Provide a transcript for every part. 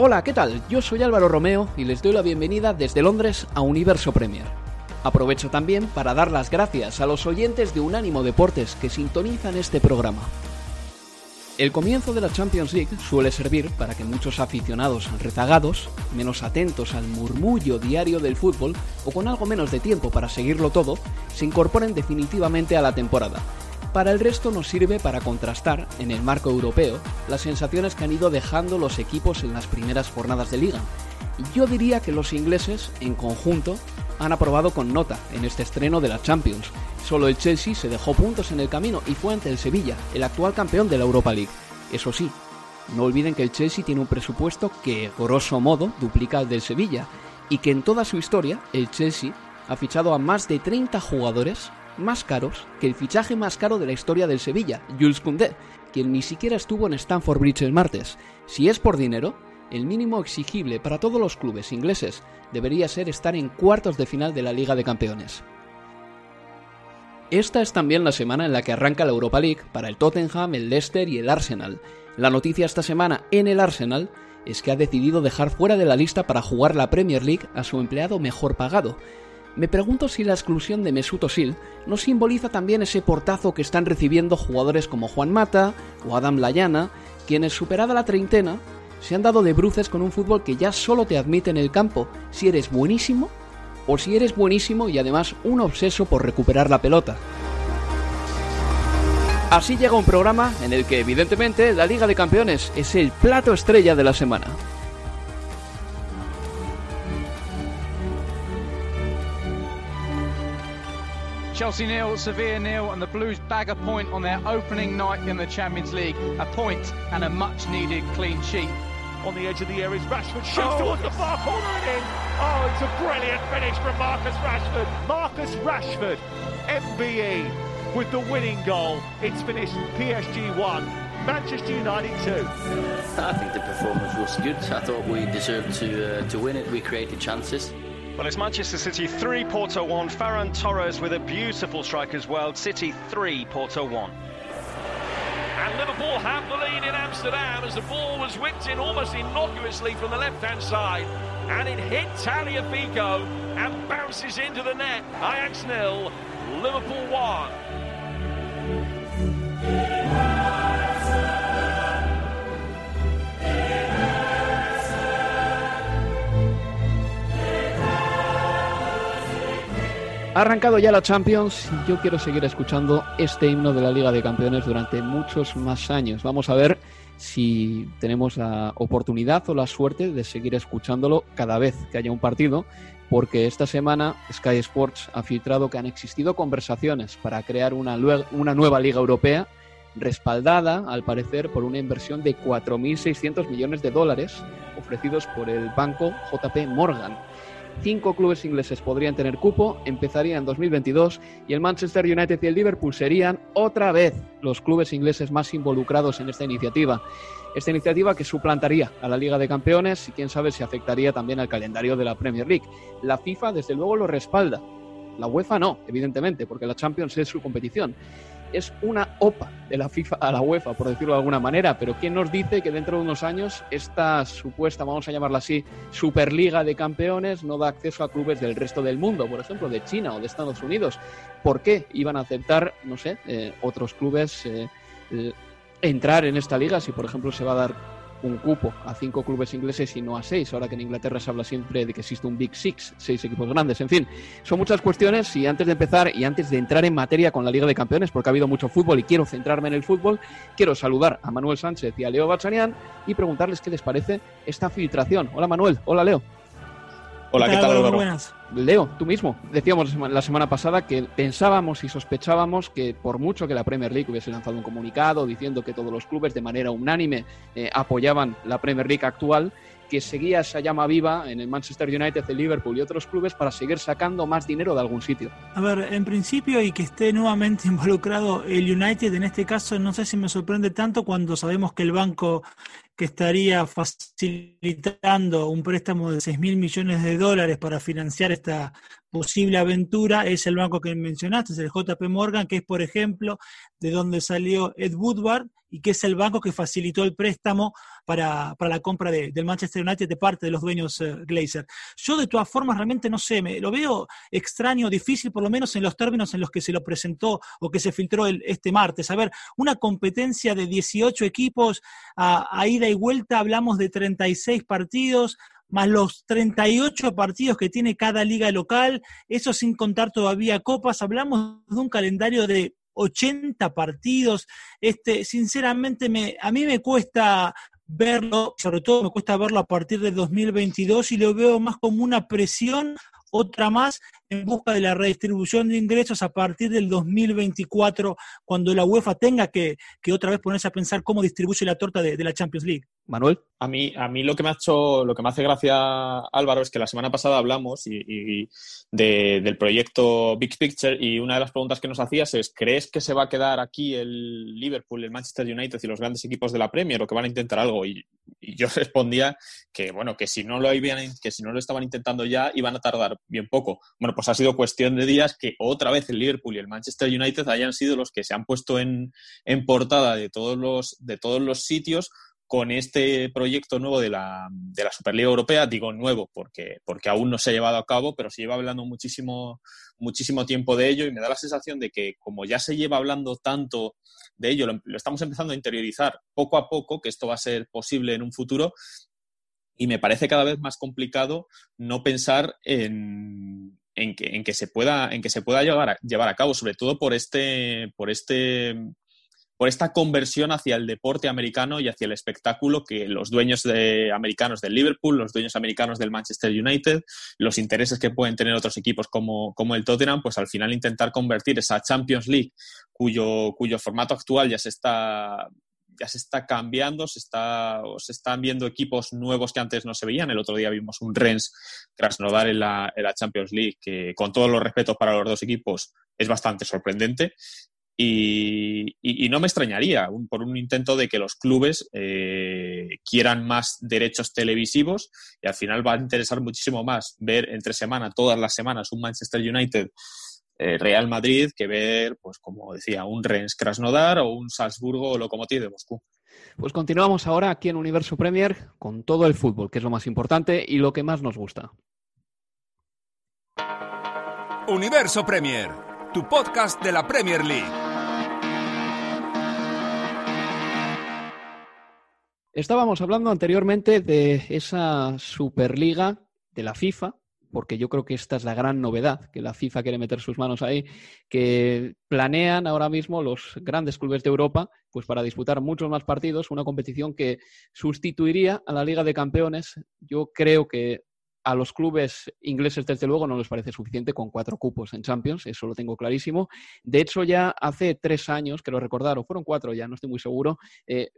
Hola, ¿qué tal? Yo soy Álvaro Romeo y les doy la bienvenida desde Londres a Universo Premier. Aprovecho también para dar las gracias a los oyentes de Unánimo Deportes que sintonizan este programa. El comienzo de la Champions League suele servir para que muchos aficionados rezagados, menos atentos al murmullo diario del fútbol o con algo menos de tiempo para seguirlo todo, se incorporen definitivamente a la temporada para el resto nos sirve para contrastar, en el marco europeo, las sensaciones que han ido dejando los equipos en las primeras jornadas de liga. Yo diría que los ingleses, en conjunto, han aprobado con nota en este estreno de la Champions. Solo el Chelsea se dejó puntos en el camino y fue ante el Sevilla, el actual campeón de la Europa League. Eso sí, no olviden que el Chelsea tiene un presupuesto que, grosso modo, duplica el del Sevilla, y que en toda su historia, el Chelsea ha fichado a más de 30 jugadores más caros que el fichaje más caro de la historia del Sevilla, Jules Koundé, quien ni siquiera estuvo en Stamford Bridge el martes. Si es por dinero, el mínimo exigible para todos los clubes ingleses debería ser estar en cuartos de final de la Liga de Campeones. Esta es también la semana en la que arranca la Europa League para el Tottenham, el Leicester y el Arsenal. La noticia esta semana en el Arsenal es que ha decidido dejar fuera de la lista para jugar la Premier League a su empleado mejor pagado, me pregunto si la exclusión de Mesut Özil no simboliza también ese portazo que están recibiendo jugadores como Juan Mata o Adam Layana, quienes superada la treintena se han dado de bruces con un fútbol que ya solo te admite en el campo si eres buenísimo o si eres buenísimo y además un obseso por recuperar la pelota. Así llega un programa en el que evidentemente la Liga de Campeones es el plato estrella de la semana. Chelsea nil, Sevilla nil, and the Blues bag a point on their opening night in the Champions League. A point and a much-needed clean sheet. On the edge of the area is Rashford shoots oh, towards the far corner and in. Oh, it's a brilliant finish from Marcus Rashford. Marcus Rashford, MBE, with the winning goal. It's finished PSG 1, Manchester United 2. I think the performance was good. I thought we deserved to uh, to win it. We created chances. Well, it's Manchester City 3, Porto 1. Ferran Torres with a beautiful strike as well. City 3, Porto 1. And Liverpool have the lead in Amsterdam as the ball was whipped in almost innocuously from the left-hand side. And it hit Taliafico and bounces into the net. Ajax nil, Liverpool 1. Ha arrancado ya la Champions y yo quiero seguir escuchando este himno de la Liga de Campeones durante muchos más años. Vamos a ver si tenemos la oportunidad o la suerte de seguir escuchándolo cada vez que haya un partido, porque esta semana Sky Sports ha filtrado que han existido conversaciones para crear una, una nueva Liga Europea respaldada, al parecer, por una inversión de 4.600 millones de dólares ofrecidos por el banco JP Morgan cinco clubes ingleses podrían tener cupo, empezaría en 2022 y el Manchester United y el Liverpool serían otra vez los clubes ingleses más involucrados en esta iniciativa. Esta iniciativa que suplantaría a la Liga de Campeones y quién sabe si afectaría también al calendario de la Premier League. La FIFA desde luego lo respalda, la UEFA no, evidentemente, porque la Champions es su competición. Es una OPA de la FIFA a la UEFA, por decirlo de alguna manera, pero ¿quién nos dice que dentro de unos años esta supuesta, vamos a llamarla así, Superliga de Campeones no da acceso a clubes del resto del mundo, por ejemplo, de China o de Estados Unidos? ¿Por qué iban a aceptar, no sé, eh, otros clubes eh, eh, entrar en esta liga si, por ejemplo, se va a dar un cupo a cinco clubes ingleses y no a seis, ahora que en Inglaterra se habla siempre de que existe un Big Six, seis equipos grandes. En fin, son muchas cuestiones y antes de empezar y antes de entrar en materia con la Liga de Campeones, porque ha habido mucho fútbol y quiero centrarme en el fútbol, quiero saludar a Manuel Sánchez y a Leo Bachanian y preguntarles qué les parece esta filtración. Hola Manuel, hola Leo. Hola, ¿qué tal, Álvaro? Buenas. Leo, tú mismo. Decíamos la semana pasada que pensábamos y sospechábamos que por mucho que la Premier League hubiese lanzado un comunicado diciendo que todos los clubes de manera unánime eh, apoyaban la Premier League actual, que seguía esa llama viva en el Manchester United, el Liverpool y otros clubes para seguir sacando más dinero de algún sitio. A ver, en principio y que esté nuevamente involucrado el United, en este caso no sé si me sorprende tanto cuando sabemos que el banco que estaría facilitando un préstamo de 6 mil millones de dólares para financiar esta posible aventura es el banco que mencionaste, es el JP Morgan, que es, por ejemplo, de donde salió Ed Woodward y que es el banco que facilitó el préstamo para, la compra del Manchester United de parte de los dueños uh, Glazer. Yo, de todas formas, realmente no sé, me, lo veo extraño, difícil, por lo menos en los términos en los que se lo presentó o que se filtró el, este martes. A ver, una competencia de 18 equipos a ida y vuelta, hablamos de 36 partidos, más los 38 partidos que tiene cada liga local, eso sin contar todavía copas, hablamos de un calendario de 80 partidos, este, sinceramente me, a mí me cuesta verlo, sobre todo me cuesta verlo a partir del 2022 y lo veo más como una presión otra más en busca de la redistribución de ingresos a partir del 2024, cuando la UEFA tenga que, otra vez ponerse a pensar cómo distribuye la torta de, la Champions League. Manuel. A mí, a mí lo que me ha hecho, lo que me hace gracia, Álvaro, es que la semana pasada hablamos y, del proyecto Big Picture y una de las preguntas que nos hacías es, ¿crees que se va a quedar aquí el Liverpool, el Manchester United y los grandes equipos de la Premier o que van a intentar algo? Y, yo respondía que, bueno, que si no lo habían, que si no lo estaban intentando ya, iban a tardar bien poco. Bueno, pues ha sido cuestión de días que otra vez el Liverpool y el Manchester United hayan sido los que se han puesto en, en portada de todos los, de todos los sitios con este proyecto nuevo de la, de la, Superliga Europea, digo nuevo porque, porque aún no se ha llevado a cabo, pero se lleva hablando muchísimo, muchísimo tiempo de ello y me da la sensación de que como ya se lleva hablando tanto de ello, lo, estamos empezando a interiorizar poco a poco, que esto va a ser posible en un futuro, y me parece cada vez más complicado no pensar en, en, que, en que, se pueda, en que se pueda llevar a, llevar a cabo, sobre todo por este, por este por esta conversión hacia el deporte americano y hacia el espectáculo que los dueños americanos del Liverpool, los dueños americanos del Manchester United, los intereses que pueden tener otros equipos como, como el Tottenham, pues al final intentar convertir esa Champions League, cuyo, cuyo formato actual ya se está ya se está cambiando, se, está, se están viendo equipos nuevos que antes no se veían. El otro día vimos un Rennes Krasnodar en la, en la Champions League, que con todos los respetos para los dos equipos es bastante sorprendente. Y, no me extrañaría por un intento de que los clubes eh, quieran más derechos televisivos y al final va a interesar muchísimo más ver entre semana, todas las semanas, un Manchester United eh, Real Madrid que ver, pues como decía, un Rennes Krasnodar o un Salzburgo Lokomotiv de Moscú. Pues continuamos ahora aquí en Universo Premier con todo el fútbol, que es lo más importante y lo que más nos gusta. Universo Premier, tu podcast de la Premier League. Estábamos hablando anteriormente de esa Superliga de la FIFA, porque yo creo que esta es la gran novedad, que la FIFA quiere meter sus manos ahí, que planean ahora mismo los grandes clubes de Europa, pues para disputar muchos más partidos, una competición que sustituiría a la Liga de Campeones. Yo creo que a los clubes ingleses, desde luego, no les parece suficiente con cuatro cupos en Champions, eso lo tengo clarísimo. De hecho, ya hace tres años, creo recordar, o fueron cuatro ya, no estoy muy seguro, eh,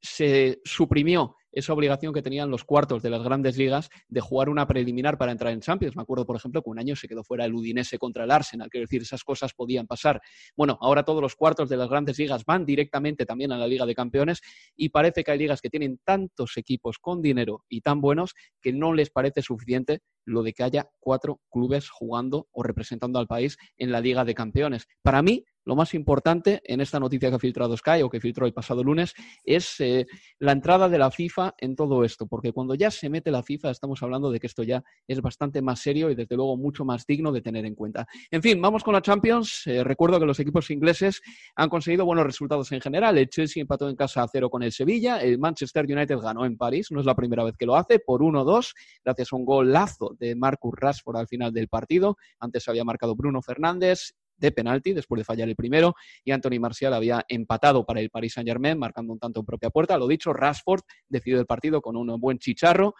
se suprimió esa obligación que tenían los cuartos de las grandes ligas de jugar una preliminar para entrar en Champions. Me acuerdo, por ejemplo, que un año se quedó fuera el Udinese contra el Arsenal, quiero decir, esas cosas podían pasar. Bueno, ahora todos los cuartos de las grandes ligas van directamente también a la Liga de Campeones y parece que hay ligas que tienen tantos equipos con dinero y tan buenos que no les parece suficiente lo de que haya cuatro clubes jugando o representando al país en la Liga de Campeones. Para mí, lo más importante en esta noticia que ha filtrado Sky o que filtró el pasado lunes es eh, la entrada de la FIFA en todo esto, porque cuando ya se mete la FIFA estamos hablando de que esto ya es bastante más serio y desde luego mucho más digno de tener en cuenta. En fin, vamos con la Champions. Eh, recuerdo que los equipos ingleses han conseguido buenos resultados en general. El Chelsea empató en casa a cero con el Sevilla, el Manchester United ganó en París, no es la primera vez que lo hace, por 1-2, gracias a un golazo de Marcus Rashford al final del partido. Antes había marcado Bruno Fernández, de penalti después de fallar el primero y Anthony Marcial había empatado para el Paris Saint-Germain marcando un tanto en propia puerta. Lo dicho, Rashford decidió el partido con un buen chicharro.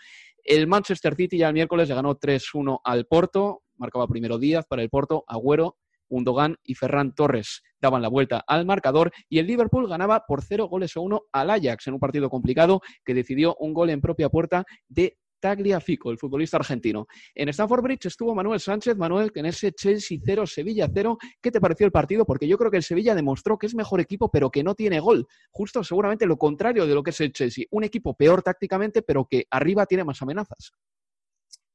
El Manchester City ya el miércoles le ganó 3-1 al Porto, marcaba primero Díaz para el Porto, Agüero, Undogan y Ferran Torres daban la vuelta al marcador y el Liverpool ganaba por 0 goles a 1 al Ajax en un partido complicado que decidió un gol en propia puerta de Tagliafico, el futbolista argentino. En Stamford Bridge estuvo Manuel Sánchez. Manuel, que en ese Chelsea 0, Sevilla 0, ¿qué te pareció el partido? Porque yo creo que el Sevilla demostró que es mejor equipo, pero que no tiene gol. Justo seguramente lo contrario de lo que es el Chelsea. Un equipo peor tácticamente, pero que arriba tiene más amenazas.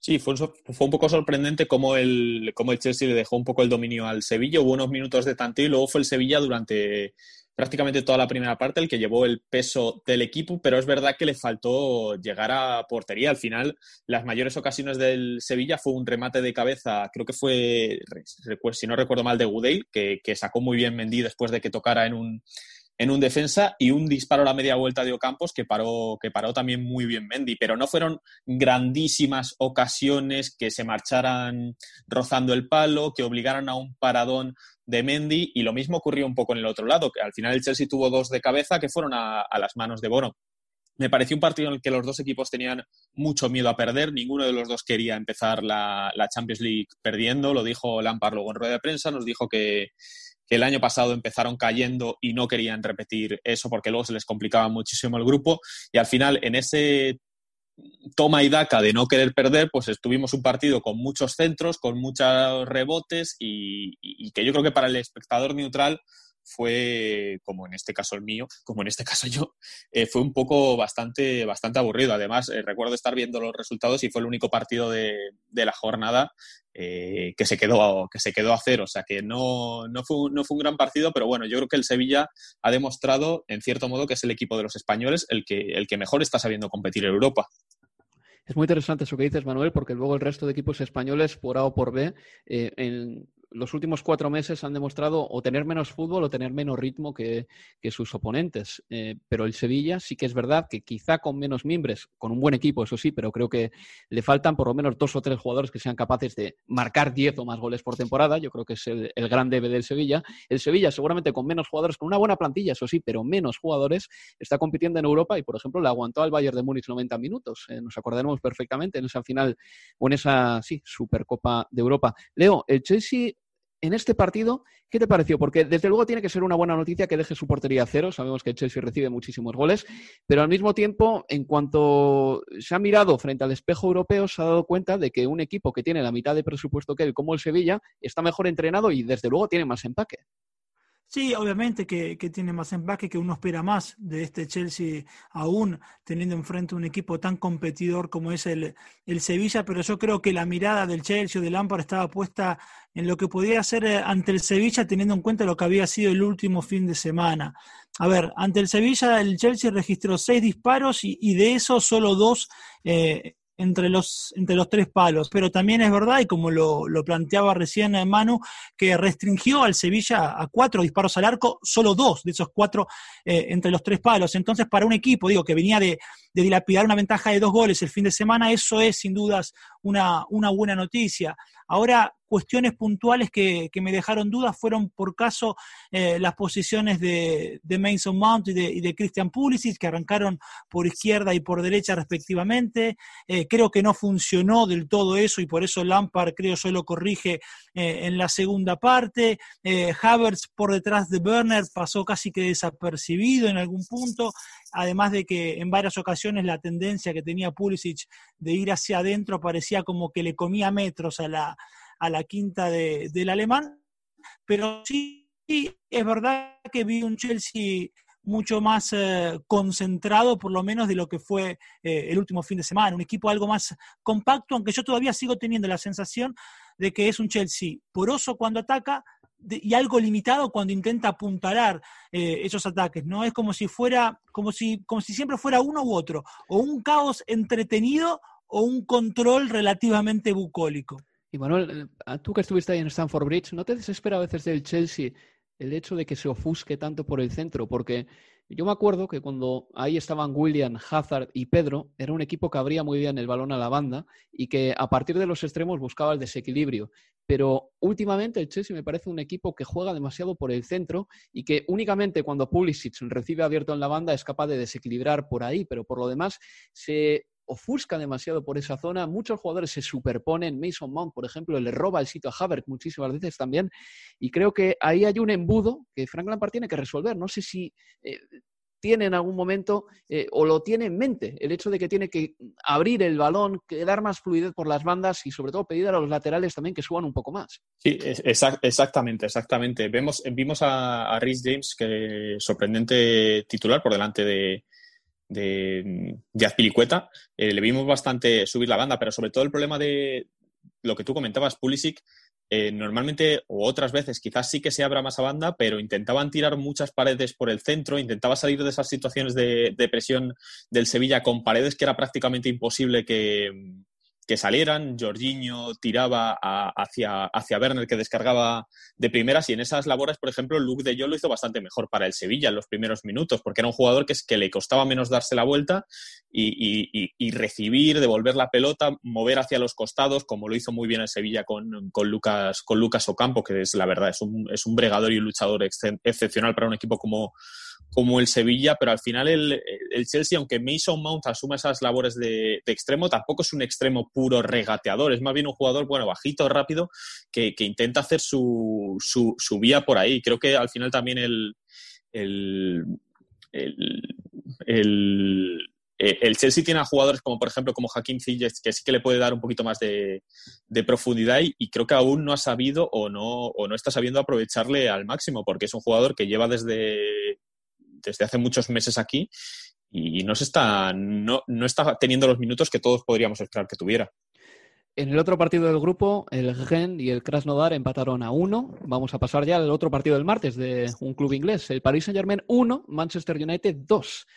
Sí, fue un, poco sorprendente cómo el, cómo el Chelsea le dejó un poco el dominio al Sevilla. Hubo unos minutos de tanteo y luego fue el Sevilla durante prácticamente toda la primera parte el que llevó el peso del equipo, pero es verdad que le faltó llegar a portería. Al final, las mayores ocasiones del Sevilla fue un remate de cabeza, creo que fue, si no recuerdo mal, de Gudale, que, que sacó muy bien Mendy después de que tocara en un, en un defensa y un disparo a la media vuelta de Ocampos que paró, que paró también muy bien Mendy, pero no fueron grandísimas ocasiones que se marcharan rozando el palo, que obligaran a un paradón de Mendy y lo mismo ocurrió un poco en el otro lado, que al final el Chelsea tuvo dos de cabeza que fueron a, las manos de Bono. Me pareció un partido en el que los dos equipos tenían mucho miedo a perder. Ninguno de los dos quería empezar la, la Champions League perdiendo. Lo dijo Lampard luego en rueda de prensa. Nos dijo que, el año pasado empezaron cayendo y no querían repetir eso porque luego se les complicaba muchísimo el grupo. Y al final en ese toma y daca de no querer perder, pues estuvimos un partido con muchos centros, con muchos rebotes y, y que yo creo que para el espectador neutral fue, como en este caso el mío, como en este caso yo, eh, fue un poco bastante, bastante aburrido. Además, eh, recuerdo estar viendo los resultados y fue el único partido de, la jornada eh, que, se quedó, que se quedó a cero. O sea que no, no, fue, no fue un gran partido, pero bueno, yo creo que el Sevilla ha demostrado, en cierto modo, que es el equipo de los españoles el que, el que mejor está sabiendo competir en Europa. Es muy interesante eso que dices, Manuel, porque luego el resto de equipos españoles, por A o por B, en, los últimos cuatro meses han demostrado o tener menos fútbol o tener menos ritmo que, sus oponentes. Eh, pero el Sevilla sí que es verdad que quizá con menos miembros, con un buen equipo, eso sí, pero creo que le faltan por lo menos dos o tres jugadores que sean capaces de marcar diez o más goles por temporada. Yo creo que es el, gran debe del Sevilla. El Sevilla seguramente con menos jugadores, con una buena plantilla, eso sí, pero menos jugadores, está compitiendo en Europa y, por ejemplo, le aguantó al Bayern de Múnich 90 minutos. Eh, nos acordaremos perfectamente en esa final o en esa, sí, Supercopa de Europa. Leo, el Chelsea en este partido, ¿qué te pareció? Porque desde luego tiene que ser una buena noticia que deje su portería a cero. Sabemos que Chelsea recibe muchísimos goles, pero al mismo tiempo, en cuanto se ha mirado frente al espejo europeo, se ha dado cuenta de que un equipo que tiene la mitad de presupuesto que él, como el Sevilla, está mejor entrenado y desde luego tiene más empaque. Sí, obviamente que, tiene más empaque, que uno espera más de este Chelsea, aún teniendo enfrente un equipo tan competidor como es el, el Sevilla, pero yo creo que la mirada del Chelsea o del Lampard estaba puesta en lo que podía hacer eh, ante el Sevilla, teniendo en cuenta lo que había sido el último fin de semana. A ver, ante el Sevilla, el Chelsea registró seis disparos y, y de esos solo dos eh, entre los, entre los tres palos. Pero también es verdad, y como lo, planteaba recién Manu, que restringió al Sevilla a cuatro disparos al arco, solo dos de esos cuatro eh, entre los tres palos. Entonces, para un equipo, digo, que venía de, de, dilapidar una ventaja de dos goles el fin de semana, eso es sin dudas una, una buena noticia. Ahora, cuestiones puntuales que, me dejaron dudas fueron, por caso, eh, las posiciones de, Mason Mount y de, Christian Pulisic, que arrancaron por izquierda y por derecha respectivamente. Eh, creo que no funcionó del todo eso y por eso Lampard, creo yo, lo corrige eh, en la segunda parte. Havertz por detrás de Werner pasó casi que desapercibido en algún punto además de que en varias ocasiones la tendencia que tenía Pulisic de ir hacia adentro parecía como que le comía metros a la, a la quinta del alemán, pero sí es verdad que vi un Chelsea mucho más eh, concentrado, por lo menos, de lo que fue eh, el último fin de semana. Un equipo algo más compacto, aunque yo todavía sigo teniendo la sensación de que es un Chelsea poroso cuando ataca, y algo limitado cuando intenta apuntalar eh, esos ataques, ¿no? Es como si fuera, como si, como si siempre fuera uno u otro, o un caos entretenido o un control relativamente bucólico. Y Manuel, eh, tú que estuviste ahí en Stanford Bridge, ¿no te desespera a veces del Chelsea el hecho de que se ofusque tanto por el centro? Porque yo me acuerdo que cuando ahí estaban William, Hazard y Pedro, era un equipo que abría muy bien el balón a la banda y que a partir de los extremos buscaba el desequilibrio. Pero últimamente el Chelsea me parece un equipo que juega demasiado por el centro y que únicamente cuando Pulisic recibe abierto en la banda es capaz de desequilibrar por ahí, pero por lo demás se ofusca demasiado por esa zona. Muchos jugadores se superponen. Mason Mount, por ejemplo, le roba el sitio a Havertz muchísimas veces también. Y creo que ahí hay un embudo que Frank Lampard tiene que resolver. No sé si eh, tiene en algún momento eh, o lo tiene en mente el hecho de que tiene que abrir el balón, dar más fluidez por las bandas y sobre todo pedir a los laterales también que suban un poco más. Sí, exactamente, exactamente. Vemos, vimos a, a Rhys James, que sorprendente titular por delante de, de, de Azpilicueta. Eh, le vimos bastante subir la banda, pero sobre todo el problema de lo que tú comentabas, Pulisic, eh, normalmente o otras veces quizás sí que se abra más a banda, pero intentaban tirar muchas paredes por el centro, intentaba salir de esas situaciones de, de presión del Sevilla con paredes que era prácticamente imposible que, que salieran. Jorginho tiraba hacia, hacia Werner, que descargaba de primeras. Y en esas labores, por ejemplo, Luke de Jong lo hizo bastante mejor para el Sevilla en los primeros minutos, porque era un jugador que, es, que le costaba menos darse la vuelta y, recibir, devolver la pelota, mover hacia los costados, como lo hizo muy bien el Sevilla con, con, Lucas, con Lucas Ocampo, que es la verdad, es un, es un bregador y un luchador excepcional para un equipo como como el Sevilla, pero al final el, Chelsea, aunque Mason Mount asuma esas labores de, extremo, tampoco es un extremo puro regateador, es más bien un jugador, bueno, bajito, rápido, que, intenta hacer su, su, vía por ahí. Creo que al final también el, el, el Chelsea tiene a jugadores como, por ejemplo, como Hakim que sí que le puede dar un poquito más de, profundidad y, creo que aún no ha sabido o no, o no está sabiendo aprovecharle al máximo, porque es un jugador que lleva desde desde hace muchos meses aquí y no, se está, no, no está teniendo los minutos que todos podríamos esperar que tuviera. En el otro partido del grupo, el Gen y el Krasnodar empataron a uno. Vamos a pasar ya al otro partido del martes de un club inglés. El Paris Saint-Germain 1, Manchester United 2.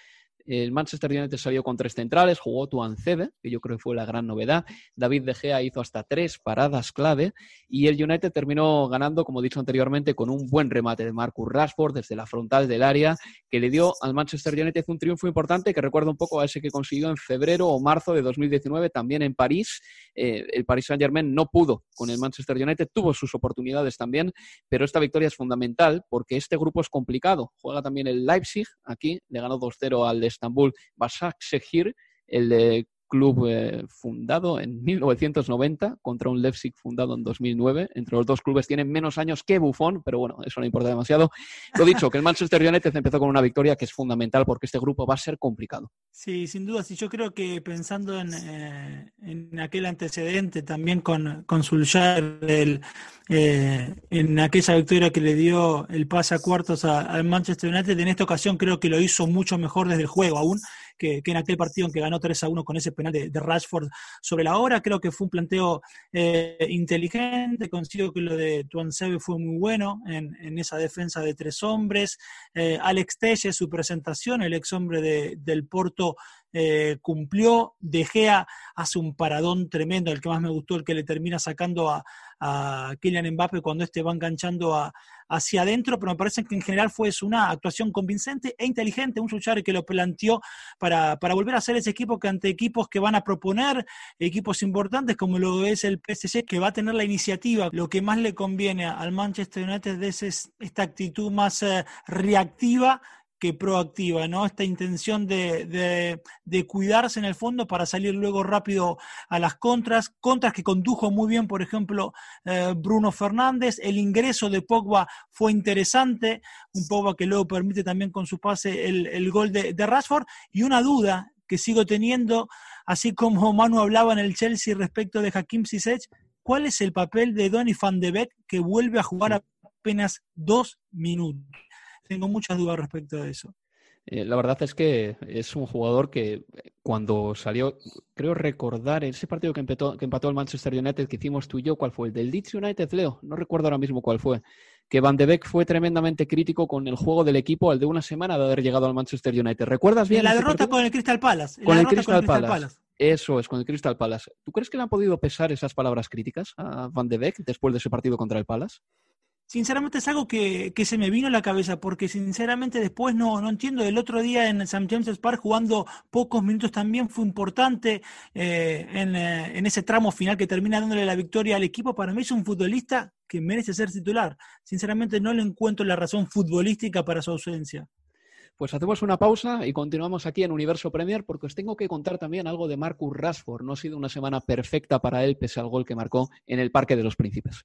El Manchester United salió con tres centrales, jugó Tuan Cebe, que yo creo que fue la gran novedad. David De Gea hizo hasta tres paradas clave y el United terminó ganando, como he dicho anteriormente, con un buen remate de Marcus Rashford desde la frontal del área, que le dio al Manchester United un triunfo importante que recuerda un poco a ese que consiguió en febrero o marzo de 2019 también en París. Eh, el Paris Saint-Germain no pudo con el Manchester United, tuvo sus oportunidades también, pero esta victoria es fundamental porque este grupo es complicado. Juega también el Leipzig, aquí le ganó 2-0 al Estambul Başakşehir, el de club eh, fundado en 1990 contra un Leipzig fundado en 2009. Entre los dos clubes tienen menos años que Buffon, pero bueno, eso no importa demasiado. Lo dicho, que el Manchester United empezó con una victoria que es fundamental porque este grupo va a ser complicado. Sí, sin duda. Sí, yo creo que pensando en, eh, en aquel antecedente también con, con eh, en aquella victoria que le dio el pase a cuartos al Manchester United, en esta ocasión creo que lo hizo mucho mejor desde el juego aún que, en aquel partido en que ganó 3 a 1 con ese penal de, Rashford sobre la hora. Creo que fue un planteo eh, inteligente. Consigo que lo de Tuansebe fue muy bueno en, esa defensa de tres hombres. Eh, Alex Telle, su presentación, el ex hombre de, del Porto, eh, cumplió. De Gea hace un paradón tremendo, el que más me gustó, el que le termina sacando a, a Kylian Mbappe cuando este va enganchando hacia adentro, pero me parece que en general fue una actuación convincente e inteligente, un Suchar que lo planteó para, para, volver a ser ese equipo que ante equipos que van a proponer, equipos importantes como lo es el PSG, que va a tener la iniciativa, lo que más le conviene al Manchester United es esta actitud más eh, reactiva proactiva, ¿no? Esta intención de, cuidarse en el fondo para salir luego rápido a las contras, contras que condujo muy bien, por ejemplo, eh, Bruno Fernández, el ingreso de Pogba fue interesante, un Pogba que luego permite también con su pase el, gol de, de Rashford, y una duda que sigo teniendo, así como Manu hablaba en el Chelsea respecto de Hakim Ziyech, ¿cuál es el papel de Donny van de Beek que vuelve a jugar apenas dos minutos? Tengo muchas dudas respecto a eso. Eh, la verdad es que es un jugador que eh, cuando salió, creo recordar ese partido que empató, que empató el Manchester United que hicimos tú y yo, ¿cuál fue? ¿El del Leeds United, Leo? No recuerdo ahora mismo cuál fue. que Van de Beek fue tremendamente crítico con el juego del equipo al de una semana de haber llegado al Manchester United. ¿Recuerdas bien? La derrota con el Crystal Palace. Con, el Crystal, Palace. Eso es, con el Crystal Palace. ¿Tú crees que le han podido pesar esas palabras críticas a Van de Beek después de ese partido contra el Palace? Sinceramente es algo que, se me vino a la cabeza, porque sinceramente después no, no entiendo. El otro día en St. James's Park, jugando pocos minutos también, fue importante eh, en, eh, en, ese tramo final que termina dándole la victoria al equipo. Para mí es un futbolista que merece ser titular. Sinceramente no le encuentro la razón futbolística para su ausencia. Pues hacemos una pausa y continuamos aquí en Universo Premier porque os tengo que contar también algo de Marcus Rashford. No ha sido una semana perfecta para él pese al gol que marcó en el Parque de los Príncipes.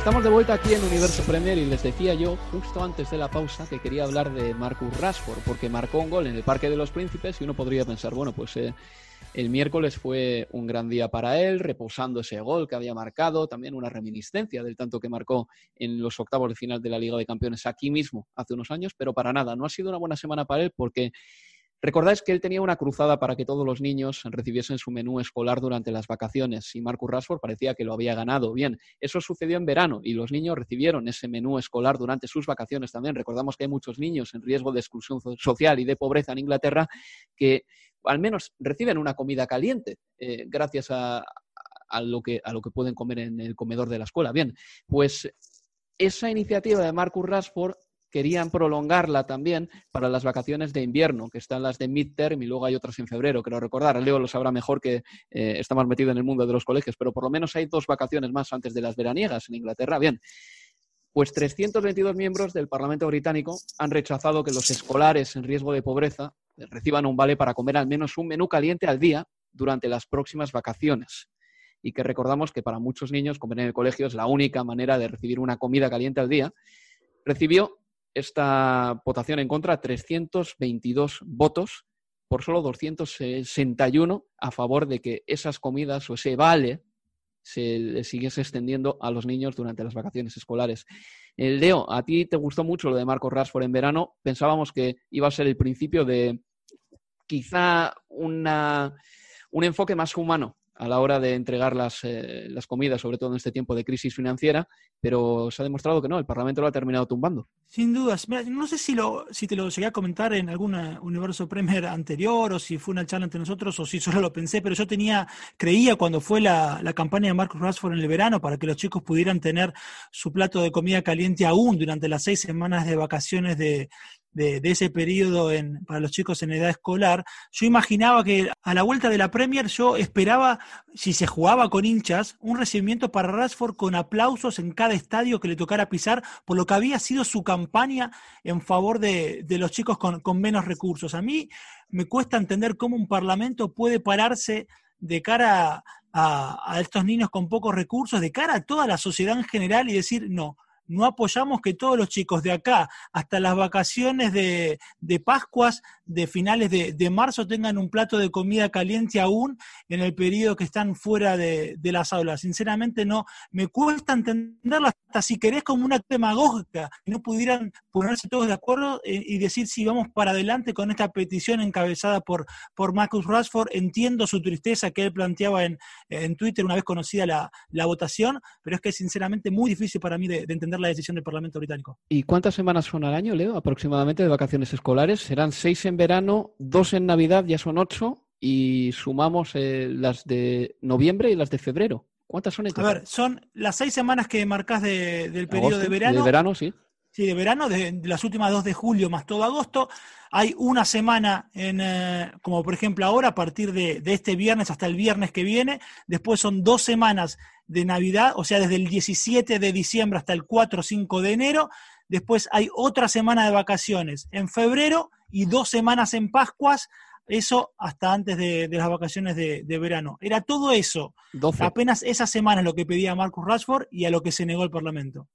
Estamos de vuelta aquí en Universo Premier y les decía yo justo antes de la pausa que quería hablar de Marcus Rashford porque marcó un gol en el Parque de los Príncipes y uno podría pensar, bueno, pues eh, el miércoles fue un gran día para él, reposando ese gol que había marcado, también una reminiscencia del tanto que marcó en los octavos de final de la Liga de Campeones aquí mismo hace unos años, pero para nada, no ha sido una buena semana para él porque Recordáis que él tenía una cruzada para que todos los niños recibiesen su menú escolar durante las vacaciones y Marcus Rashford parecía que lo había ganado. Bien, eso sucedió en verano y los niños recibieron ese menú escolar durante sus vacaciones también. Recordamos que hay muchos niños en riesgo de exclusión social y de pobreza en Inglaterra que al menos reciben una comida caliente eh, gracias a, lo que, a lo que pueden comer en el comedor de la escuela. Bien, pues esa iniciativa de Marcus Rashford querían prolongarla también para las vacaciones de invierno, que están las de midterm y luego hay otras en febrero, creo recordar. Leo lo sabrá mejor que eh, está más metido en el mundo de los colegios, pero por lo menos hay dos vacaciones más antes de las veraniegas en Inglaterra. Bien, pues 322 miembros del Parlamento británico han rechazado que los escolares en riesgo de pobreza reciban un vale para comer al menos un menú caliente al día durante las próximas vacaciones. Y que recordamos que para muchos niños comer en el colegio es la única manera de recibir una comida caliente al día. Recibió esta votación en contra 322 votos por solo 261 a favor de que esas comidas o ese vale se siguiese extendiendo a los niños durante las vacaciones escolares. Eh, Leo, a ti te gustó mucho lo de Marco Rashford en verano. Pensábamos que iba a ser el principio de quizá una, un enfoque más humano a la hora de entregar las, eh, las comidas, sobre todo en este tiempo de crisis financiera, pero se ha demostrado que no, el Parlamento lo ha terminado tumbando. Sin dudas. no sé si, lo, si te lo llegué a comentar en algún universo Premier anterior o si fue una charla entre nosotros o si solo lo pensé, pero yo tenía, creía cuando fue la, la campaña de Marcus Rashford en el verano para que los chicos pudieran tener su plato de comida caliente aún durante las seis semanas de vacaciones de, de, ese periodo en, para los chicos en edad escolar, yo imaginaba que a la vuelta de la Premier yo esperaba, si se jugaba con hinchas, un recibimiento para Rashford con aplausos en cada estadio que le tocara pisar por lo que había sido su campaña en favor de, los chicos con, menos recursos. A mí me cuesta entender cómo un parlamento puede pararse de cara a, a estos niños con pocos recursos, de cara a toda la sociedad en general y decir, no, no apoyamos que todos los chicos de acá hasta las vacaciones de, de Pascuas de finales de, marzo tengan un plato de comida caliente aún en el periodo que están fuera de, las aulas. Sinceramente no, me cuesta entenderlo hasta si querés como una demagógica, no pudieran ponerse todos de acuerdo eh, y decir si vamos para adelante con esta petición encabezada por, por Marcus Rashford. Entiendo su tristeza que él planteaba en, en Twitter una vez conocida la, votación, pero es que sinceramente muy difícil para mí de, de entender la decisión del Parlamento británico. ¿Y cuántas semanas son al año, Leo, aproximadamente de vacaciones escolares? ¿Serán seis en verano, dos en Navidad, ya son ocho, y sumamos eh, las de noviembre y las de febrero. ¿Cuántas son A ver, son las seis semanas que marcas del periodo de verano. De verano, sí. Sí, de verano, de, las últimas dos de julio más todo agosto. Hay una semana, en, eh, como por ejemplo ahora, a partir de, de, este viernes hasta el viernes que viene. Después son dos semanas de Navidad, o sea, desde el 17 de diciembre hasta el 4 o 5 de enero. Después hay otra semana de vacaciones en febrero y dos semanas en Pascuas, eso hasta antes de, las vacaciones de, verano. Era todo eso, apenas esa semana lo que pedía Marcus Rashford y a lo que se negó el Parlamento.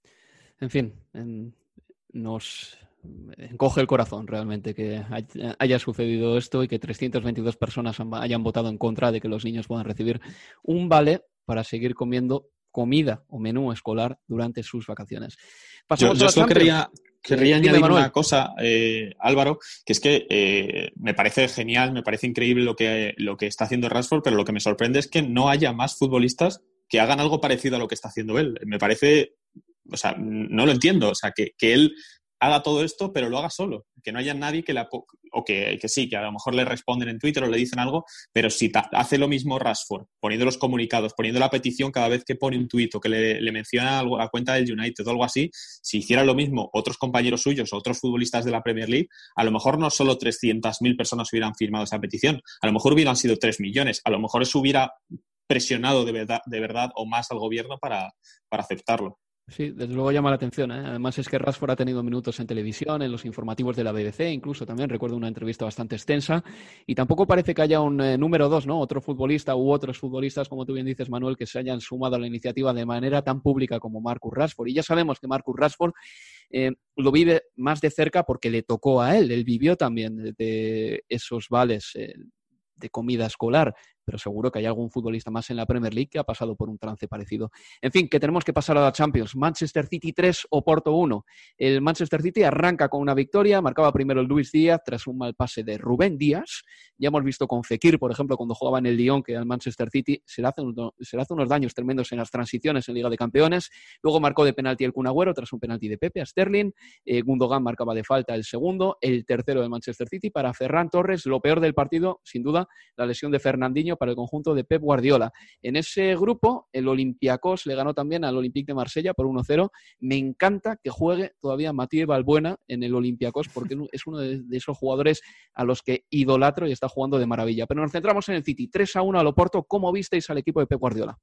En fin, nos encoge el corazón realmente que haya sucedido esto y que 322 personas hayan votado en contra de que los niños puedan recibir un vale para seguir comiendo comida o menú escolar durante sus vacaciones. yo, solo querría, añadir una cosa, eh, Álvaro, que es que eh, me parece genial, me parece increíble lo que, lo que está haciendo Rashford, pero lo que me sorprende es que no haya más futbolistas que hagan algo parecido a lo que está haciendo él. Me parece, o sea, no lo entiendo, o sea, que, que él haga todo esto, pero lo haga solo. Que no haya nadie que la o que, que, sí, que a lo mejor le responden en Twitter o le dicen algo, pero si hace lo mismo Rashford, poniendo los comunicados, poniendo la petición cada vez que pone un tuit o que le, menciona algo, la cuenta del United o algo así, si hiciera lo mismo otros compañeros suyos o otros futbolistas de la Premier League, a lo mejor no solo 300.000 personas hubieran firmado esa petición, a lo mejor hubieran sido 3 millones, a lo mejor eso hubiera presionado de verdad, de verdad o más al gobierno para, para aceptarlo. Sí, desde luego llama la atención. ¿eh? Además es que Rashford ha tenido minutos en televisión, en los informativos de la BBC, incluso también recuerdo una entrevista bastante extensa. Y tampoco parece que haya un eh, número dos, ¿no? Otro futbolista u otros futbolistas, como tú bien dices, Manuel, que se hayan sumado a la iniciativa de manera tan pública como Marcus Rashford. Y ya sabemos que Marcus Rashford eh, lo vive más de cerca porque le tocó a él. Él vivió también de esos vales de comida escolar pero seguro que hay algún futbolista más en la Premier League que ha pasado por un trance parecido. En fin, que tenemos que pasar a la Champions. Manchester City 3, Oporto 1. El Manchester City arranca con una victoria, marcaba primero Luis Díaz tras un mal pase de Rubén Díaz. Ya hemos visto con Fekir, por ejemplo, cuando jugaba en el Lyon, que al Manchester City se le, hace unos daños tremendos en las transiciones en Liga de Campeones. Luego marcó de penalti el Kun tras un penalti de Pepe a Sterling. Eh, Gundogan marcaba de falta el segundo, el tercero de Manchester City. Para Ferran Torres, lo peor del partido, sin duda, la lesión de Fernandinho para el conjunto de Pep Guardiola. En ese grupo, el Olympiacos le ganó también al Olympique de Marsella por 1-0. Me encanta que juegue todavía Matías Balbuena en el Olympiacos porque es uno de, esos jugadores a los que idolatro y está jugando de maravilla. Pero nos centramos en el City. 3-1 al Oporto. ¿Cómo visteis al equipo de Pep Guardiola?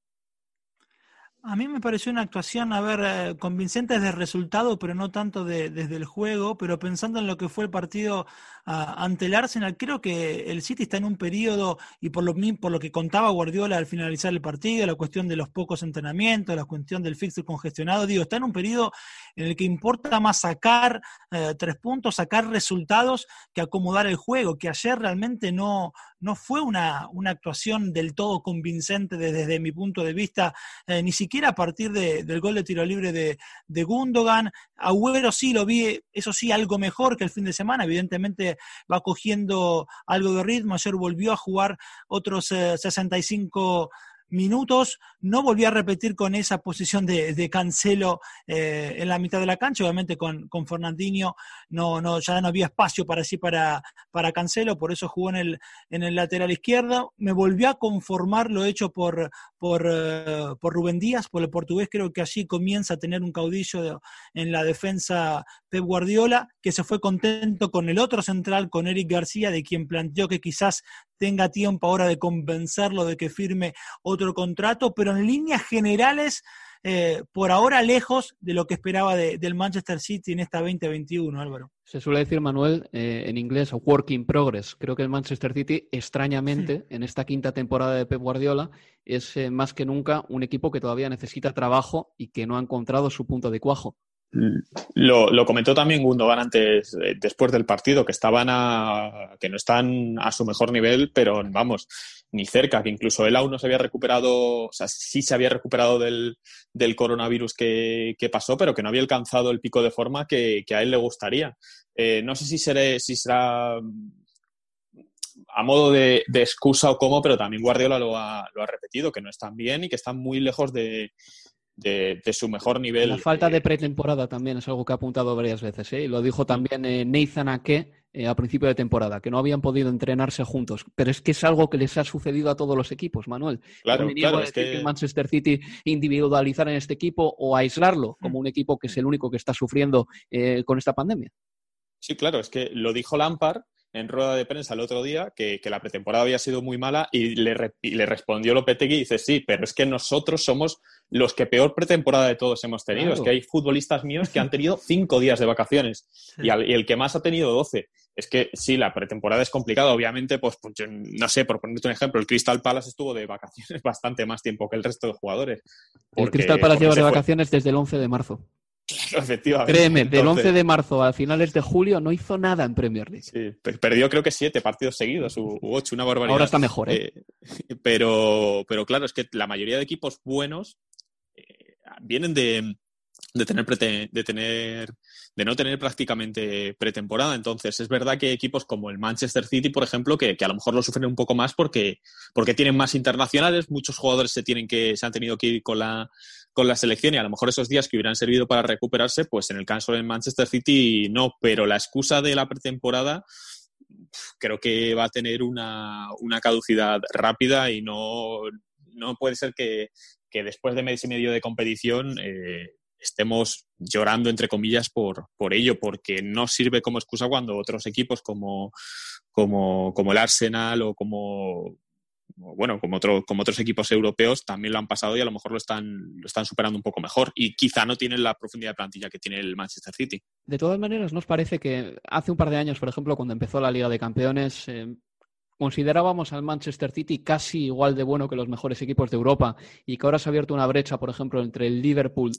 A mí me pareció una actuación, a ver, eh, convincente desde el resultado, pero no tanto desde el juego, pero pensando en lo que fue el partido ah, ante el Arsenal, creo que el City está en un periodo, y por lo, por lo que contaba Guardiola al finalizar el partido, la cuestión de los pocos entrenamientos, la cuestión del fixture congestionado, digo, está en un periodo en el que importa más sacar eh, tres puntos, sacar resultados, que acomodar el juego, que ayer realmente no, no fue una, una actuación del todo convincente desde, mi punto de vista, eh, ni siquiera a partir del gol de tiro libre de, de Gundogan. Agüero sí lo vi, eso sí, algo mejor que el fin de semana, evidentemente va cogiendo algo de ritmo, ayer volvió a jugar otros 65 eh, minutos, no volví a repetir con esa posición de, Cancelo eh, en la mitad de la cancha, obviamente con, con Fernandinho no, no, ya no había espacio para sí para, para Cancelo, por eso jugó en el, en el lateral izquierdo, me volvió a conformar lo hecho por, por, eh, por Rubén Díaz, por el portugués, creo que allí comienza a tener un caudillo en la defensa Pep Guardiola, que se fue contento con el otro central, con Eric García, de quien planteó que quizás tenga tiempo ahora de convencerlo de que firme otro contrato, pero en líneas generales, eh, por ahora lejos de lo que esperaba del Manchester City en esta 2021, Álvaro. Se suele decir, Manuel, eh, en inglés, work in progress. Creo que el Manchester City, extrañamente, en esta quinta temporada de Pep Guardiola, es eh, más que nunca un equipo que todavía necesita trabajo y que no ha encontrado su punto de cuajo. Lo, comentó también Gundogan antes, eh, después del partido, que estaban a, que no están a su mejor nivel, pero vamos, ni cerca, que incluso él aún no se había recuperado, o sea, sí se había recuperado del, coronavirus que, pasó, pero que no había alcanzado el pico de forma que, a él le gustaría. Eh, no sé si, seré, si será a modo de, excusa o cómo, pero también Guardiola lo ha, lo ha repetido, que no están bien y que están muy lejos de, de, su mejor nivel. La falta de pretemporada también es algo que ha apuntado varias veces. ¿eh? Y lo dijo también eh, Nathan Ake eh, a principio de temporada, que no habían podido entrenarse juntos. Pero es que es algo que les ha sucedido a todos los equipos, Manuel. Claro, claro, es que... Manchester City individualizar en este equipo o aislarlo como un equipo que es el único que está sufriendo con esta pandemia. Sí, claro, es que lo dijo Lampard en rueda de prensa el otro día que, la pretemporada había sido muy mala y le, le respondió Lopetegui y dice, sí, pero es que nosotros somos los que peor pretemporada de todos hemos tenido. Es que hay futbolistas míos que han tenido cinco días de vacaciones y, el que más ha tenido doce. Es que sí, la pretemporada es complicada. Obviamente, pues, pues no sé, por ponerte un ejemplo, el Crystal Palace estuvo de vacaciones bastante más tiempo que el resto de jugadores. el Crystal Palace lleva de vacaciones desde el 11 de marzo. Efectivamente. Créeme, del 11 de marzo a finales de julio no hizo nada en Premier League. Sí, perdió creo que siete partidos seguidos, u, ocho, una barbaridad. Ahora está mejor, ¿eh? eh pero, pero claro, es que la mayoría de equipos buenos eh, vienen de, de tener, de tener de no tener prácticamente pretemporada. Entonces, es verdad que equipos como el Manchester City, por ejemplo, que, a lo mejor lo sufren un poco más porque, porque tienen más internacionales, muchos jugadores se tienen que, se han tenido que ir con la, con la selección y a lo mejor esos días que hubieran servido para recuperarse, pues en el caso del Manchester City no, pero la excusa de la pretemporada creo que va a tener una, caducidad rápida y no, no puede ser que, después de mes y medio de competición eh, estemos llorando, entre comillas, por, por ello, porque no sirve como excusa cuando otros equipos como, como, como el Arsenal o como bueno, como, otro, como otros equipos europeos también lo han pasado y a lo mejor lo están, lo están superando un poco mejor y quizá no tienen la profundidad de plantilla que tiene el Manchester City. De todas maneras, ¿nos parece que hace un par de años, por ejemplo, cuando empezó la Liga de Campeones, eh, considerábamos al Manchester City casi igual de bueno que los mejores equipos de Europa y que ahora se ha abierto una brecha, por ejemplo, entre el Liverpool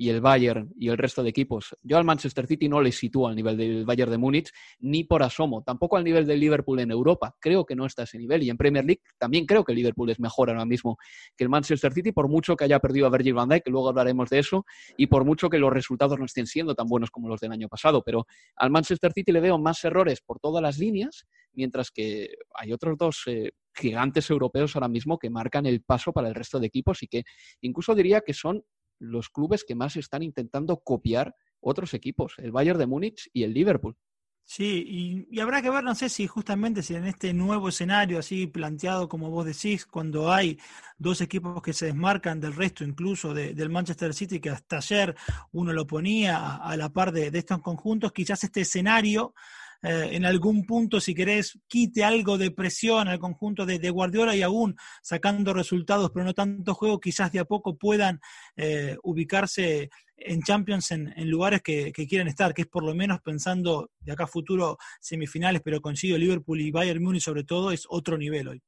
y el Bayern y el resto de equipos. Yo al Manchester City no le sitúo al nivel del Bayern de Múnich ni por asomo, tampoco al nivel del Liverpool en Europa. Creo que no está a ese nivel y en Premier League también creo que el Liverpool es mejor ahora mismo que el Manchester City por mucho que haya perdido a Virgil van Dijk, que luego hablaremos de eso, y por mucho que los resultados no estén siendo tan buenos como los del año pasado, pero al Manchester City le veo más errores por todas las líneas, mientras que hay otros dos eh, gigantes europeos ahora mismo que marcan el paso para el resto de equipos y que incluso diría que son los clubes que más están intentando copiar otros equipos, el Bayern de Múnich y el Liverpool. Sí, y, habrá que ver, no sé si justamente si en este nuevo escenario así planteado como vos decís, cuando hay dos equipos que se desmarcan del resto, incluso del Manchester City, que hasta ayer uno lo ponía a, la par de, de, estos conjuntos, quizás este escenario eh, en algún punto, si querés, quite algo de presión al conjunto de, Guardiola y aún sacando resultados, pero no tanto juego, quizás de a poco puedan eh, ubicarse en Champions en, lugares que, quieren estar, que es por lo menos pensando de acá futuro semifinales, pero consigo Liverpool y Bayern Múnich sobre todo, es otro nivel hoy.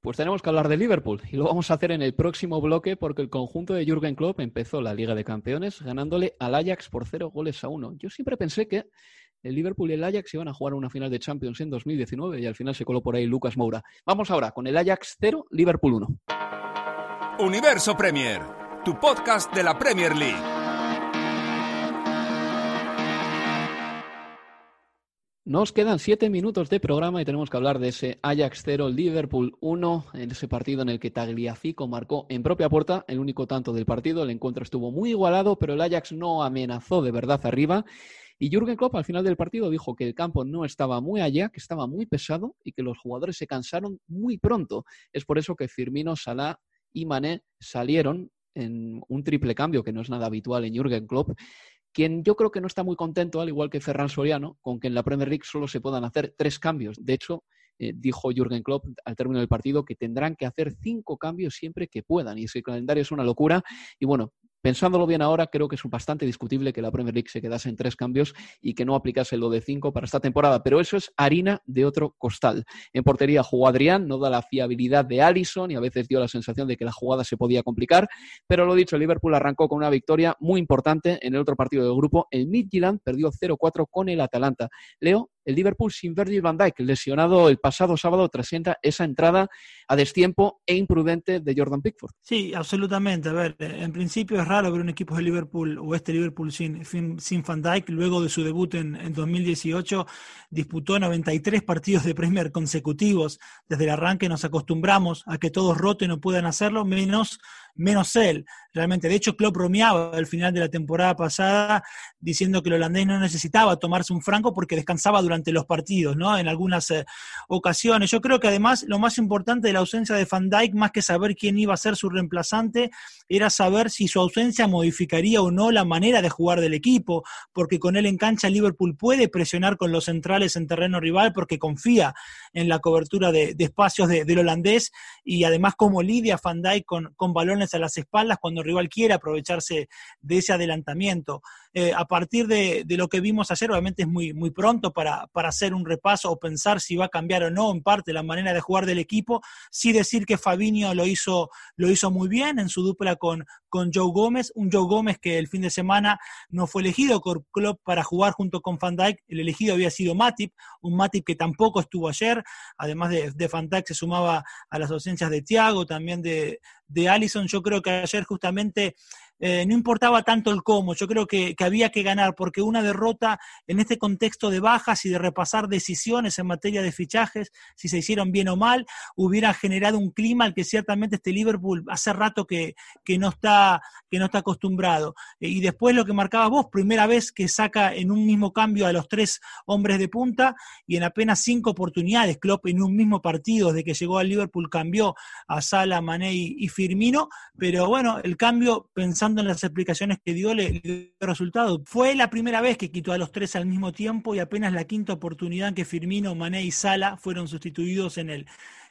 Pues tenemos que hablar de Liverpool y lo vamos a hacer en el próximo bloque porque el conjunto de Jürgen Klopp empezó la Liga de Campeones ganándole al Ajax por cero goles a uno. Yo siempre pensé que el Liverpool y el Ajax iban a jugar una final de Champions en 2019 y al final se coló por ahí Lucas Moura. Vamos ahora con el Ajax 0, Liverpool 1. Universo Premier, tu podcast de la Premier League. Nos quedan siete minutos de programa y tenemos que hablar de ese Ajax 0, Liverpool 1, en ese partido en el que Tagliafico marcó en propia puerta el único tanto del partido. El encuentro estuvo muy igualado, pero el Ajax no amenazó de verdad arriba. Y Jürgen Klopp al final del partido dijo que el campo no estaba muy allá, que estaba muy pesado y que los jugadores se cansaron muy pronto. Es por eso que Firmino, Salah y Mané salieron en un triple cambio, que no es nada habitual en Jürgen Klopp, quien yo creo que no está muy contento, al igual que Ferran Soriano, con que en la Premier League solo se puedan hacer tres cambios. De hecho, eh, dijo Jürgen Klopp al término del partido que tendrán que hacer cinco cambios siempre que puedan. Y ese calendario es una locura. Y bueno, Pensándolo bien ahora, creo que es bastante discutible que la Premier League se quedase en tres cambios y que no aplicase lo de cinco para esta temporada, pero eso es harina de otro costal. En portería jugó Adrián, no da la fiabilidad de Allison y a veces dio la sensación de que la jugada se podía complicar, pero lo dicho, Liverpool arrancó con una victoria muy importante en el otro partido del grupo. El Midtjylland perdió 0-4 con el Atalanta. Leo, el Liverpool sin Virgil van Dijk, lesionado el pasado sábado tras esa entrada a destiempo e imprudente de Jordan Pickford. Sí, absolutamente. A ver, en principio es raro ver un equipo de Liverpool o este Liverpool sin, sin Van Dijk. Luego de su debut en, en 2018, disputó 93 partidos de Premier consecutivos. Desde el arranque nos acostumbramos a que todos roten o puedan hacerlo, menos menos él, realmente. De hecho, Klopp bromeaba al final de la temporada pasada diciendo que el holandés no necesitaba tomarse un franco porque descansaba durante los partidos, ¿no? En algunas eh, ocasiones. Yo creo que además lo más importante de la ausencia de Van Dijk, más que saber quién iba a ser su reemplazante, era saber si su ausencia modificaría o no la manera de jugar del equipo, porque con él en cancha Liverpool puede presionar con los centrales en terreno rival porque confía en la cobertura de, espacios del holandés y además como lidia Van Dijk con, con balones a las espaldas cuando el rival quiere aprovecharse de ese adelantamiento. Eh, a partir de, lo que vimos ayer, obviamente es muy, muy pronto para, hacer un repaso o pensar si va a cambiar o no en parte la manera de jugar del equipo. Sí decir que Fabinho lo hizo, lo hizo muy bien en su dupla con, con Joe Gómez, un Joe Gómez que el fin de semana no fue elegido por club para jugar junto con Van Dijk, el elegido había sido Matip, un Matip que tampoco estuvo ayer, además de, de Van se sumaba a las ausencias de Thiago, también de, de Allison, yo creo que ayer justamente eh, no importaba tanto el cómo, yo creo que, había que ganar, porque una derrota en este contexto de bajas y de repasar decisiones en materia de fichajes, si se hicieron bien o mal, hubiera generado un clima al que ciertamente este Liverpool hace rato que, no, está, que no está acostumbrado. Eh, y después lo que marcaba vos, primera vez que saca en un mismo cambio a los tres hombres de punta y en apenas cinco oportunidades, Klopp en un mismo partido, desde que llegó al Liverpool cambió a Sala, Mané y Firmino, pero bueno, el cambio pensando en las explicaciones que dio, le, dio resultado. Fue la primera vez que quitó a los tres al mismo tiempo y apenas la quinta oportunidad que Firmino, Mané y Sala fueron sustituidos en el,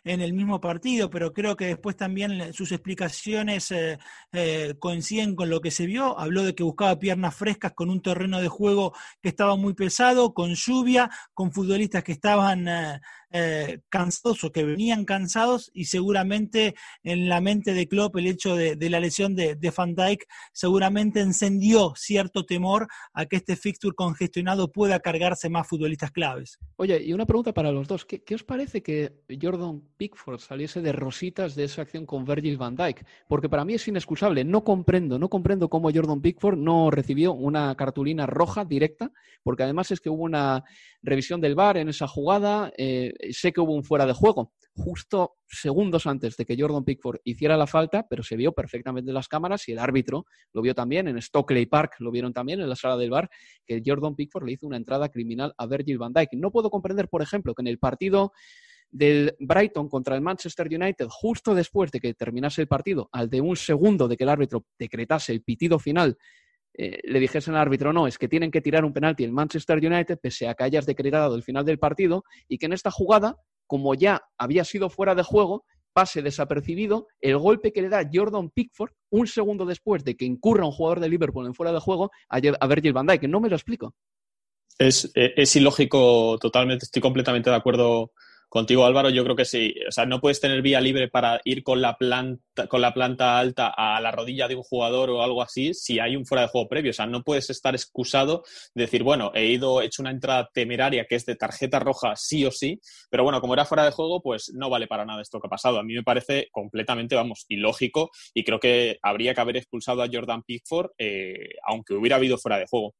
en el mismo partido, pero creo que después también sus explicaciones eh, eh, coinciden con lo que se vio. Habló de que buscaba piernas frescas con un terreno de juego que estaba muy pesado, con lluvia, con futbolistas que estaban eh, eh, cansados o que venían cansados y seguramente en la mente de Klopp el hecho de, la lesión de, Van Dijk seguramente encendió cierto temor a que este fixture congestionado pueda cargarse más futbolistas claves. Oye, y una pregunta para los dos. ¿Qué, os parece que Jordan Pickford saliese de rositas de esa acción con Virgil van Dijk? Porque para mí es inexcusable. No comprendo, no comprendo cómo Jordan Pickford no recibió una cartulina roja directa, porque además es que hubo una revisión del VAR en esa jugada. Eh, sé que hubo un fuera de juego justo segundos antes de que Jordan Pickford hiciera la falta, pero se vio perfectamente en las cámaras y el árbitro lo vio también en Stockley Park, lo vieron también en la sala del bar, que Jordan Pickford le hizo una entrada criminal a Virgil van Dijk. No puedo comprender, por ejemplo, que en el partido del Brighton contra el Manchester United, justo después de que terminase el partido, al de un segundo de que el árbitro decretase el pitido final eh, le dijese al árbitro, no, es que tienen que tirar un penalti el Manchester United, pese a que hayas decretado el final del partido, y que en esta jugada, como ya había sido fuera de juego, pase desapercibido el golpe que le da Jordan Pickford un segundo después de que incurra un jugador de Liverpool en fuera de juego a, a Virgil van Dijk. No me lo explico. Es, eh, es ilógico totalmente, estoy completamente de acuerdo Contigo, Álvaro, yo creo que sí. O sea, no puedes tener vía libre para ir con la planta, con la planta alta a la rodilla de un jugador o algo así si hay un fuera de juego previo. O sea, no puedes estar excusado de decir, bueno, he ido, he hecho una entrada temeraria que es de tarjeta roja sí o sí, pero bueno, como era fuera de juego, pues no vale para nada esto que ha pasado. A mí me parece completamente, vamos, ilógico y creo que habría que haber expulsado a Jordan Pickford eh, aunque hubiera habido fuera de juego.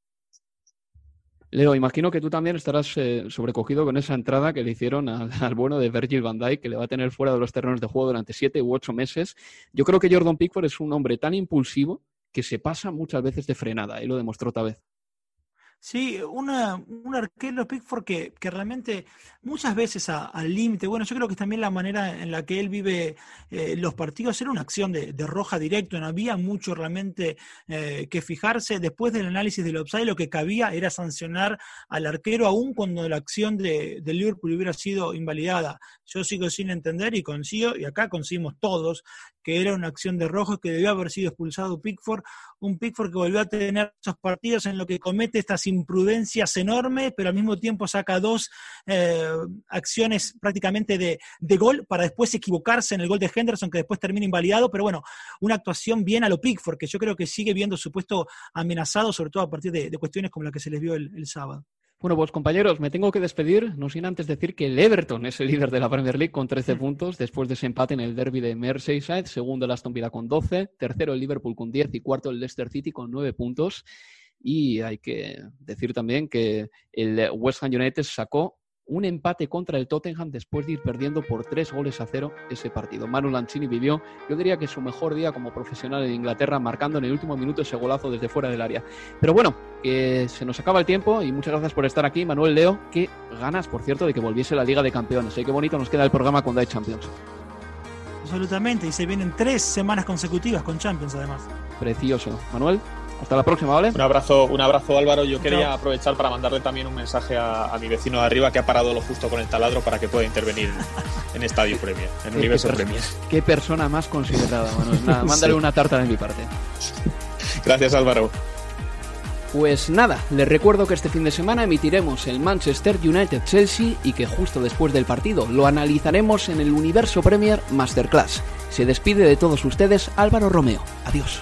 Leo, imagino que tú también estarás eh, sobrecogido con esa entrada que le hicieron al, al, bueno de Virgil van Dijk, que le va a tener fuera de los terrenos de juego durante siete u ocho meses. Yo creo que Jordan Pickford es un hombre tan impulsivo que se pasa muchas veces de frenada, y lo demostró otra vez. Sí, una, un arquero Pickford que, que realmente muchas veces al límite, bueno, yo creo que también la manera en la que él vive eh, los partidos era una acción de, de, roja directo, no había mucho realmente eh, que fijarse. Después del análisis del offside, lo que cabía era sancionar al arquero, aún cuando la acción de, de Liverpool hubiera sido invalidada. Yo sigo sin entender y consigo, y acá conseguimos todos, que era una acción de rojo que debió haber sido expulsado Pickford, un Pickford que volvió a tener esos partidos en los que comete estas imprudencias enormes, pero al mismo tiempo saca dos eh, acciones prácticamente de, de, gol para después equivocarse en el gol de Henderson, que después termina invalidado, pero bueno, una actuación bien a lo Pickford, que yo creo que sigue viendo su puesto amenazado, sobre todo a partir de, cuestiones como la que se les vio el sábado. Bueno, pues compañeros, me tengo que despedir, no sin antes decir que el Everton es el líder de la Premier League con 13 puntos después de ese empate en el derby de Merseyside, segundo el Aston Villa con 12, tercero el Liverpool con 10 y cuarto el Leicester City con 9 puntos. Y hay que decir también que el West Ham United sacó un empate contra el Tottenham después de ir perdiendo por tres goles a cero ese partido. Manu Lanzini vivió, yo diría que su mejor día como profesional en Inglaterra, marcando en el último minuto ese golazo desde fuera del área. Pero bueno, que se nos acaba el tiempo y muchas gracias por estar aquí, Manuel Leo. Qué ganas, por cierto, de que volviese la Liga de Campeones. ¿eh? Qué bonito nos queda el programa cuando hay Champions. Absolutamente, y se vienen tres semanas consecutivas con Champions además. Precioso. Manuel. Hasta la próxima, ¿vale? Un abrazo, un abrazo Álvaro. Yo quería aprovechar para mandarle también un mensaje a, a, mi vecino de arriba que ha parado lo justo con el taladro para que pueda intervenir en Estadio Premier, en Universo Premier. Qué persona más considerada, Manuel. Nada, mándale sí. una tarta de mi parte. Gracias, Álvaro. Pues nada, les recuerdo que este fin de semana emitiremos el Manchester United Chelsea y que justo después del partido lo analizaremos en el Universo Premier Masterclass. Se despide de todos ustedes Álvaro Romeo. Adiós.